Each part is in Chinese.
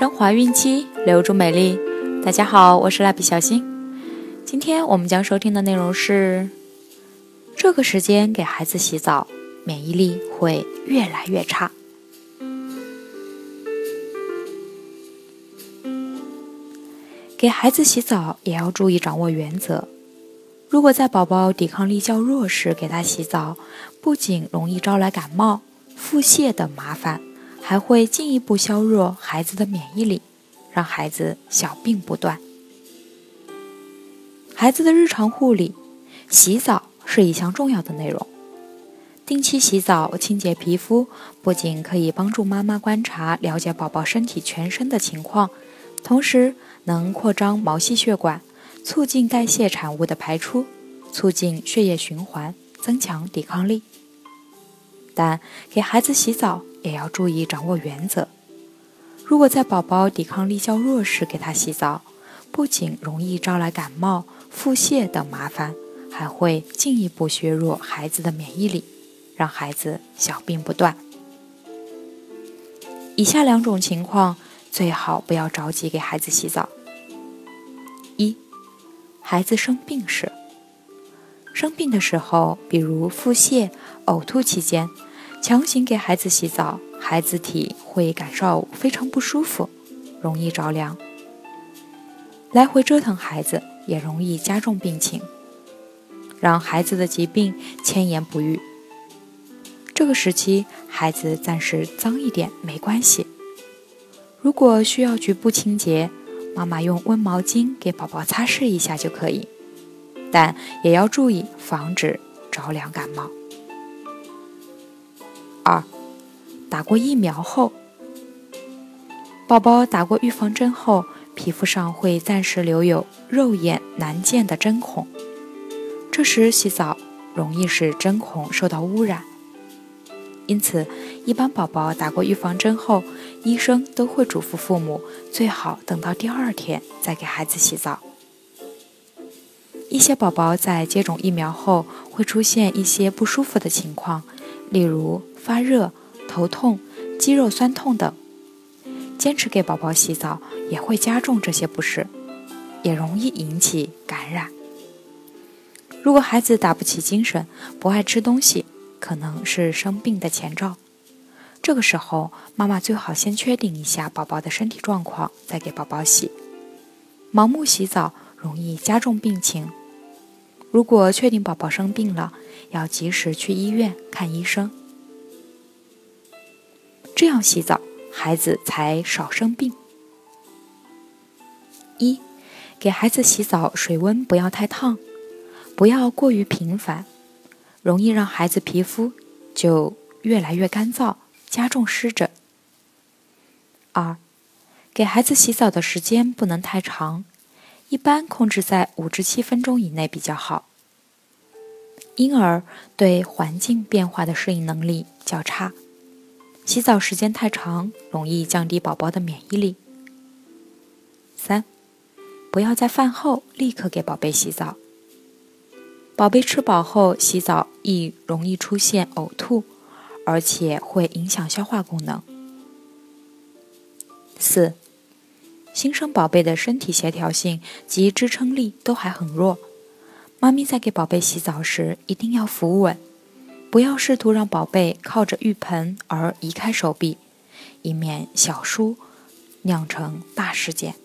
升华孕期，留住美丽。大家好，我是蜡笔小新。今天我们将收听的内容是：这个时间给孩子洗澡，免疫力会越来越差。给孩子洗澡也要注意掌握原则。如果在宝宝抵抗力较弱时给他洗澡，不仅容易招来感冒、腹泻等麻烦，还会进一步削弱孩子的免疫力，让孩子小病不断。孩子的日常护理，洗澡是一项重要的内容。定期洗澡清洁皮肤，不仅可以帮助妈妈观察了解宝宝身体全身的情况。同时能扩张毛细血管，促进代谢产物的排出，促进血液循环，增强抵抗力。但给孩子洗澡也要注意掌握原则。如果在宝宝抵抗力较弱时给他洗澡，不仅容易招来感冒、腹泻等麻烦，还会进一步削弱孩子的免疫力，让孩子小病不断。以下两种情况。最好不要着急给孩子洗澡。一，孩子生病时，生病的时候，比如腹泻、呕吐期间，强行给孩子洗澡，孩子体会感受非常不舒服，容易着凉。来回折腾孩子也容易加重病情，让孩子的疾病迁延不愈。这个时期，孩子暂时脏一点没关系。如果需要局部清洁，妈妈用温毛巾给宝宝擦拭一下就可以，但也要注意防止着凉感冒。二，打过疫苗后，宝宝打过预防针后，皮肤上会暂时留有肉眼难见的针孔，这时洗澡容易使针孔受到污染。因此，一般宝宝打过预防针后，医生都会嘱咐父母最好等到第二天再给孩子洗澡。一些宝宝在接种疫苗后会出现一些不舒服的情况，例如发热、头痛、肌肉酸痛等。坚持给宝宝洗澡也会加重这些不适，也容易引起感染。如果孩子打不起精神，不爱吃东西。可能是生病的前兆，这个时候妈妈最好先确定一下宝宝的身体状况，再给宝宝洗。盲目洗澡容易加重病情。如果确定宝宝生病了，要及时去医院看医生，这样洗澡孩子才少生病。一，给孩子洗澡水温不要太烫，不要过于频繁。容易让孩子皮肤就越来越干燥，加重湿疹。二，给孩子洗澡的时间不能太长，一般控制在五至七分钟以内比较好。婴儿对环境变化的适应能力较差，洗澡时间太长容易降低宝宝的免疫力。三，不要在饭后立刻给宝贝洗澡。宝贝吃饱后洗澡易容易出现呕吐，而且会影响消化功能。四，新生宝贝的身体协调性及支撑力都还很弱，妈咪在给宝贝洗澡时一定要扶稳，不要试图让宝贝靠着浴盆而移开手臂，以免小疏酿成大事件。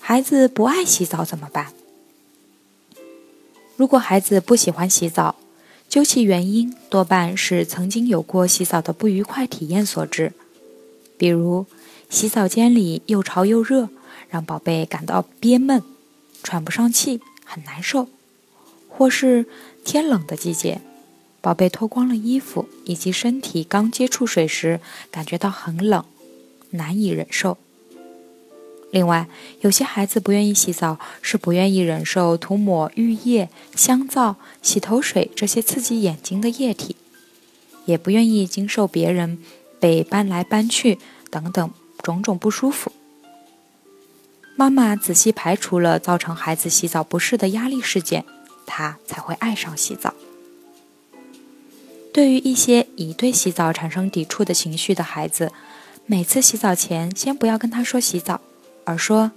孩子不爱洗澡怎么办？如果孩子不喜欢洗澡，究其原因多半是曾经有过洗澡的不愉快体验所致，比如洗澡间里又潮又热，让宝贝感到憋闷、喘不上气，很难受；或是天冷的季节，宝贝脱光了衣服以及身体刚接触水时，感觉到很冷，难以忍受。另外，有些孩子不愿意洗澡，是不愿意忍受涂抹浴液、香皂、洗头水这些刺激眼睛的液体，也不愿意经受别人被搬来搬去等等种种不舒服。妈妈仔细排除了造成孩子洗澡不适的压力事件，他才会爱上洗澡。对于一些已对洗澡产生抵触的情绪的孩子，每次洗澡前，先不要跟他说洗澡，而说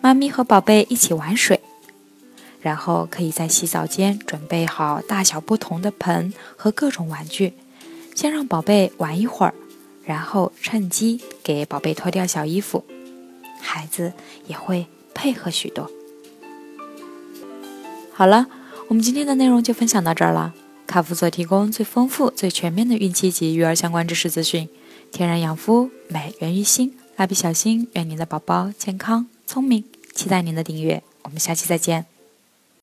妈咪和宝贝一起玩水。然后可以在洗澡间准备好大小不同的盆和各种玩具，先让宝贝玩一会儿，然后趁机给宝贝脱掉小衣服，孩子也会配合许多。好了，我们今天的内容就分享到这儿了。卡夫所提供最丰富、最全面的孕期及育儿相关知识资讯。天然养肤，美源于心。蜡笔小新，愿您的宝宝健康聪明。期待您的订阅，我们下期再见。